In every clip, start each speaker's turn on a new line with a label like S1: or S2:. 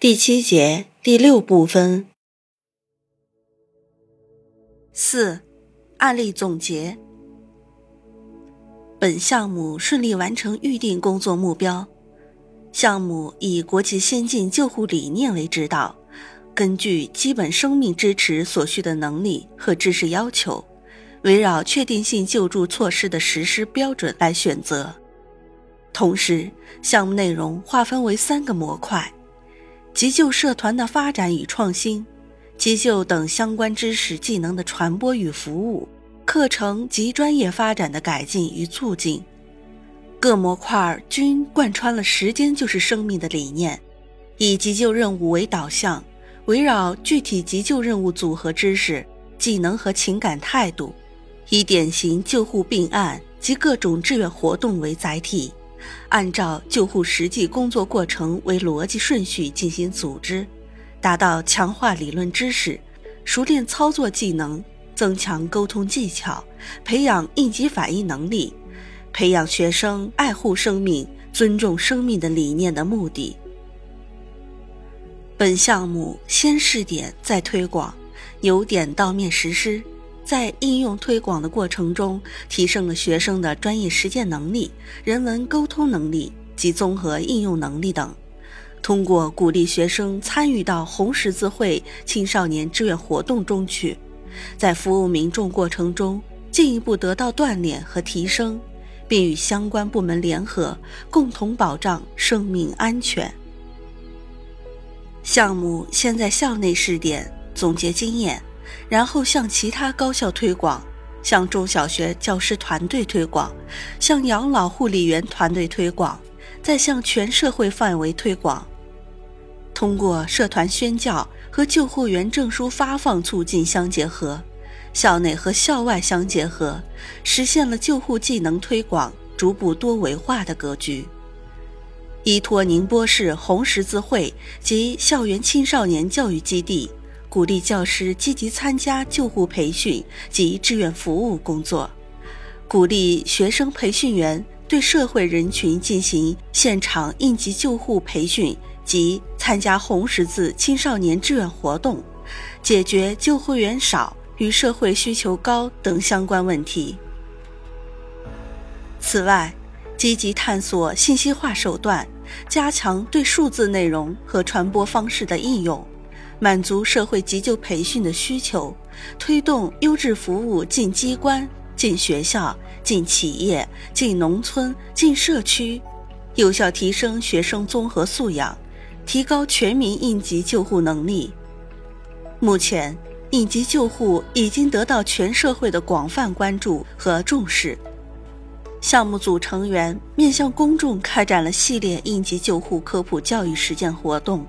S1: 第七节第六部分四案例总结。本项目顺利完成预定工作目标。项目以国际先进救护理念为指导，根据基本生命支持所需的能力和知识要求，围绕确定性救助措施的实施标准来选择。同时，项目内容划分为三个模块。急救社团的发展与创新，急救等相关知识技能的传播与服务，课程及专业发展的改进与促进。各模块均贯穿了“时间就是生命”的理念，以急救任务为导向，围绕具体急救任务组合知识、技能和情感态度，以典型救护病案及各种志愿活动为载体。按照救护实际工作过程为逻辑顺序进行组织，达到强化理论知识、熟练操作技能、增强沟通技巧、培养应急反应能力、培养学生爱护生命、尊重生命的理念的目的。本项目先试点再推广，由点到面实施。在应用推广的过程中，提升了学生的专业实践能力、人文沟通能力及综合应用能力等。通过鼓励学生参与到红十字会青少年志愿活动中去，在服务民众过程中进一步得到锻炼和提升，并与相关部门联合，共同保障生命安全。项目先在校内试点，总结经验。然后向其他高校推广，向中小学教师团队推广，向养老护理员团队推广，再向全社会范围推广。通过社团宣教和救护员证书发放促进相结合，校内和校外相结合，实现了救护技能推广逐步多维化的格局。依托宁波市红十字会及校园青少年教育基地。鼓励教师积极参加救护培训及志愿服务工作，鼓励学生培训员对社会人群进行现场应急救护培训及参加红十字青少年志愿活动，解决救护员少与社会需求高等相关问题。此外，积极探索信息化手段，加强对数字内容和传播方式的应用。满足社会急救培训的需求，推动优质服务进机关、进学校、进企业、进农村、进社区，有效提升学生综合素养，提高全民应急救护能力。目前，应急救护已经得到全社会的广泛关注和重视。项目组成员面向公众开展了系列应急救护科普教育实践活动。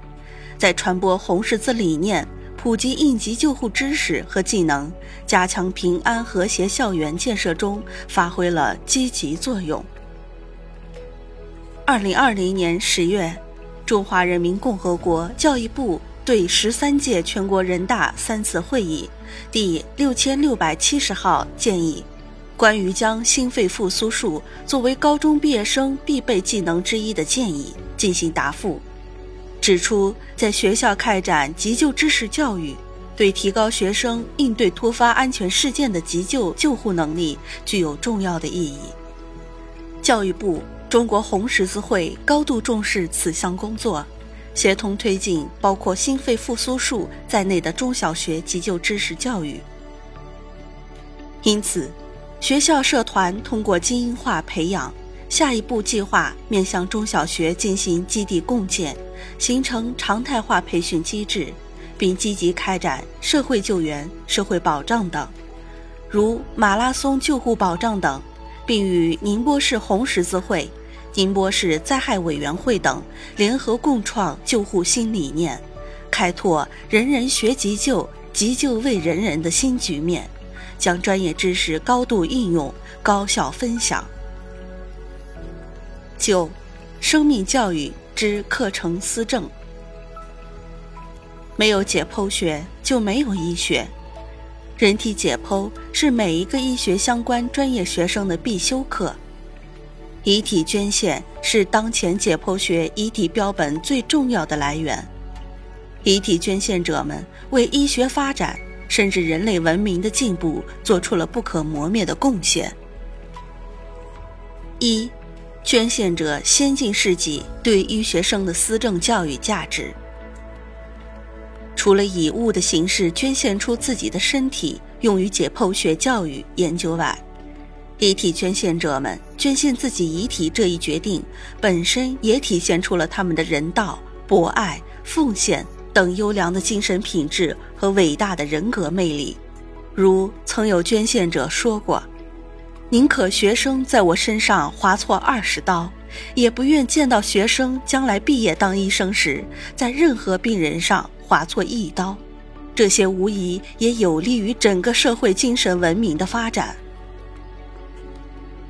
S1: 在传播红十字理念、普及应急救护知识和技能、加强平安和谐校园建设中发挥了积极作用。二零二零年十月，中华人民共和国教育部对十三届全国人大三次会议第六千六百七十号建议，关于将心肺复苏术作为高中毕业生必备技能之一的建议进行答复。指出，在学校开展急救知识教育，对提高学生应对突发安全事件的急救救护能力具有重要的意义。教育部、中国红十字会高度重视此项工作，协同推进包括心肺复苏术在内的中小学急救知识教育。因此，学校社团通过精英化培养。下一步计划面向中小学进行基地共建，形成常态化培训机制，并积极开展社会救援、社会保障等，如马拉松救护保障等，并与宁波市红十字会、宁波市灾害委员会等联合共创救护新理念，开拓“人人学急救，急救为人人”的新局面，将专业知识高度应用、高效分享。九，生命教育之课程思政。没有解剖学，就没有医学。人体解剖是每一个医学相关专业学生的必修课。遗体捐献是当前解剖学遗体标本最重要的来源。遗体捐献者们为医学发展甚至人类文明的进步做出了不可磨灭的贡献。一，捐献者先进事迹对医学生的思政教育价值。除了以物的形式捐献出自己的身体用于解剖学教育研究外，遗体捐献者们捐献自己遗体这一决定本身也体现出了他们的人道、博爱、奉献等优良的精神品质和伟大的人格魅力。如曾有捐献者说过：“宁可学生在我身上划错二十刀，也不愿见到学生将来毕业当医生时，在任何病人上划错一刀。”这些无疑也有利于整个社会精神文明的发展。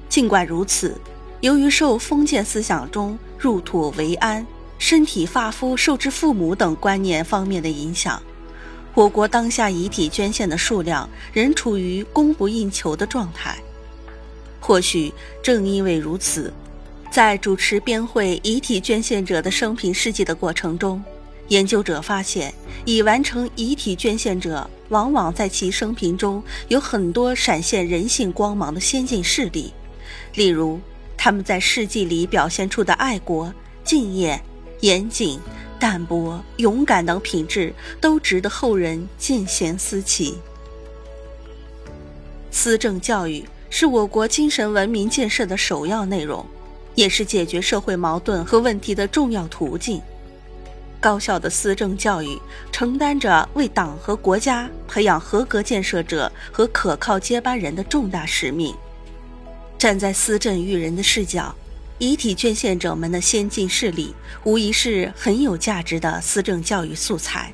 S1: 尽管如此，由于受封建思想中“入土为安”“身体发肤受之父母”等观念方面的影响，我国当下遗体捐献的数量仍处于供不应求的状态。或许正因为如此，在主持编绘遗体捐献者的生平事迹的过程中，研究者发现，已完成遗体捐献者往往在其生平中有很多闪现人性光芒的先进事例。例如，他们在事迹里表现出的爱国、敬业、严谨、淡泊、勇敢等品质，都值得后人见贤思齐。思政教育是我国精神文明建设的首要内容，也是解决社会矛盾和问题的重要途径。高效的思政教育承担着为党和国家培养合格建设者和可靠接班人的重大使命。站在思政育人的视角，遗体捐献者们的先进事例无疑是很有价值的思政教育素材。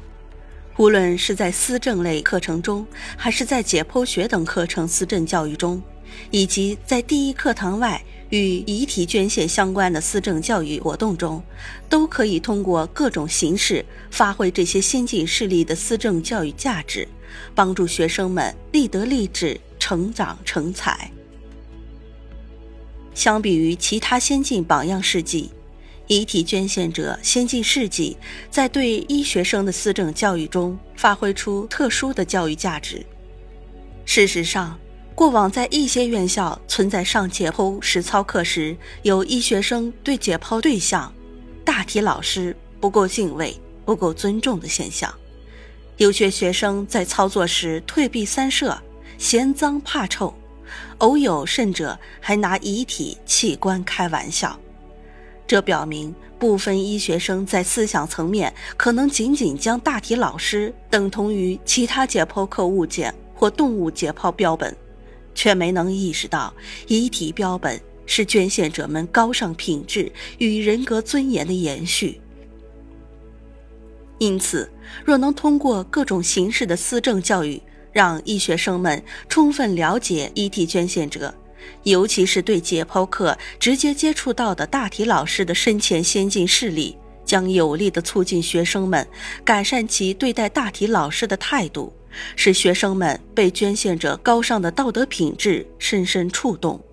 S1: 无论是在思政类课程中，还是在解剖学等课程思政教育中，以及在第一课堂外与遗体捐献相关的思政教育活动中，都可以通过各种形式发挥这些先进事例的思政教育价值，帮助学生们立德立志、成长成才。相比于其他先进榜样事迹，遗体捐献者先进事迹在对医学生的思政教育中发挥出特殊的教育价值。事实上，过往在一些院校存在上解剖实操课时，有医学生对解剖对象大体老师不够敬畏、不够尊重的现象；有些学生在操作时退避三舍，嫌脏怕臭。偶有甚者还拿遗体器官开玩笑，这表明部分医学生在思想层面可能仅仅将大体老师等同于其他解剖课物件或动物解剖标本，却没能意识到遗体标本是捐献者们高尚品质与人格尊严的延续。因此，若能通过各种形式的思政教育，让医学生们充分了解遗体捐献者，尤其是对解剖课直接接触到的大体老师的生前先进事例，将有力地促进学生们改善其对待大体老师的态度，使学生们被捐献者高尚的道德品质深深触动。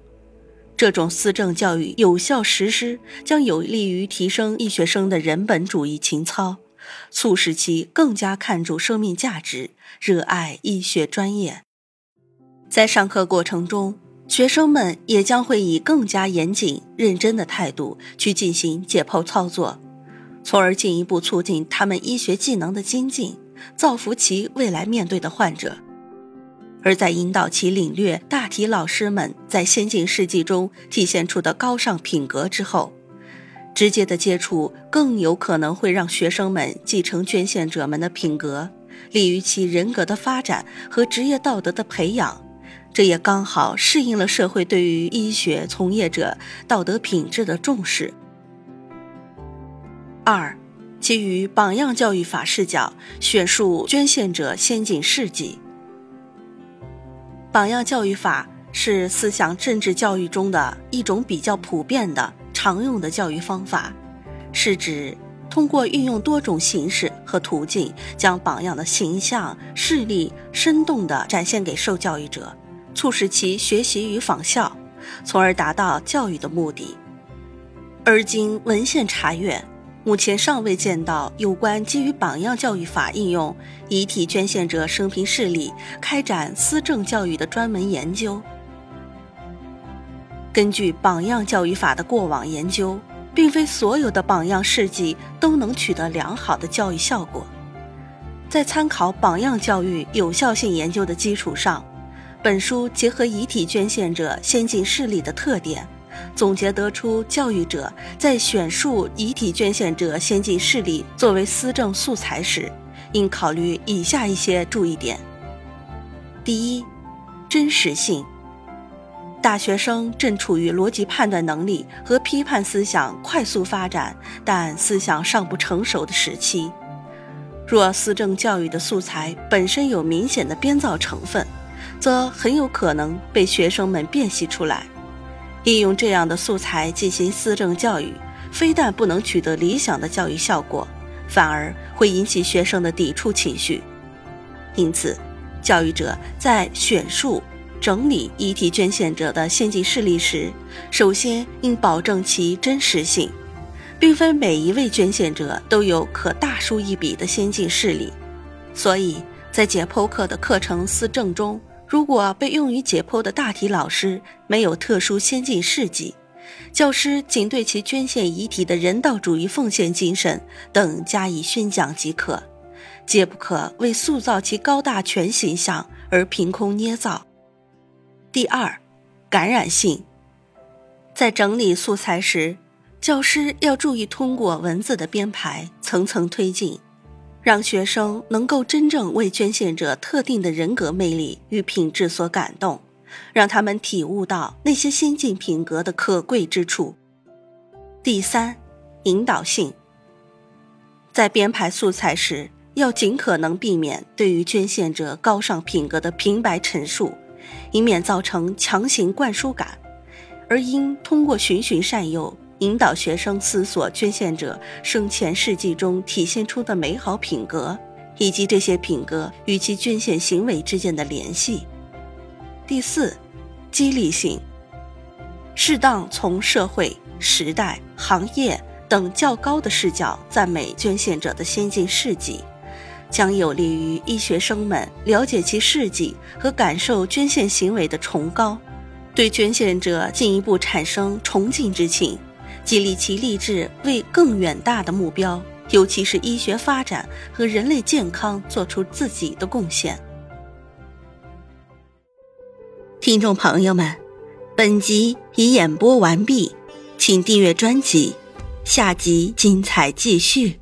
S1: 这种思政教育有效实施，将有利于提升医学生的人本主义情操。促使其更加看重生命价值，热爱医学专业。在上课过程中，学生们也将会以更加严谨、认真的态度去进行解剖操作，从而进一步促进他们医学技能的精进，造福其未来面对的患者。而在引导其领略大体老师们在先进事迹中体现出的高尚品格之后，直接的接触更有可能会让学生们继承捐献者们的品格，利于其人格的发展和职业道德的培养。这也刚好适应了社会对于医学从业者道德品质的重视。二，基于榜样教育法视角，选述捐献者先进事迹。榜样教育法是思想政治教育中的一种比较普遍的、常用的教育方法，是指通过运用多种形式和途径，将榜样的形象、事例生动地展现给受教育者，促使其学习与仿效，从而达到教育的目的。而经文献查阅。目前尚未见到有关基于榜样教育法应用遗体捐献者生平事例开展思政教育的专门研究。根据榜样教育法的过往研究，并非所有的榜样事迹都能取得良好的教育效果。在参考榜样教育有效性研究的基础上，本书结合遗体捐献者先进事例的特点。总结得出，教育者在选述遗体捐献者先进事例作为思政素材时，应考虑以下一些注意点：第一，真实性。大学生正处于逻辑判断能力和批判思想快速发展，但思想尚不成熟的时期。若思政教育的素材本身有明显的编造成分，则很有可能被学生们辨析出来。利用这样的素材进行思政教育，非但不能取得理想的教育效果，反而会引起学生的抵触情绪。因此，教育者在选述、整理遗体捐献者的先进事例时，首先应保证其真实性，并非每一位捐献者都有可大书一笔的先进事例。所以在解剖课的课程思政中。如果被用于解剖的大体老师没有特殊先进事迹，教师仅对其捐献遗体的人道主义奉献精神等加以宣讲即可，皆不可为塑造其高大全形象而凭空捏造。第二，感染性，在整理素材时，教师要注意通过文字的编排层层推进。让学生能够真正为捐献者特定的人格魅力与品质所感动，让他们体悟到那些先进品格的可贵之处。第三，引导性。在编排素材时，要尽可能避免对于捐献者高尚品格的平白陈述，以免造成强行灌输感，而应通过循循善诱。引导学生思索捐献者生前事迹中体现出的美好品格，以及这些品格与其捐献行为之间的联系。第四，激励性。适当从社会、时代、行业等较高的视角赞美捐献者的先进事迹，将有利于医学生们了解其事迹和感受捐献行为的崇高，对捐献者进一步产生崇敬之情。激励其立志为更远大的目标，尤其是医学发展和人类健康，做出自己的贡献。听众朋友们，本集已演播完毕，请订阅专辑，下集精彩继续。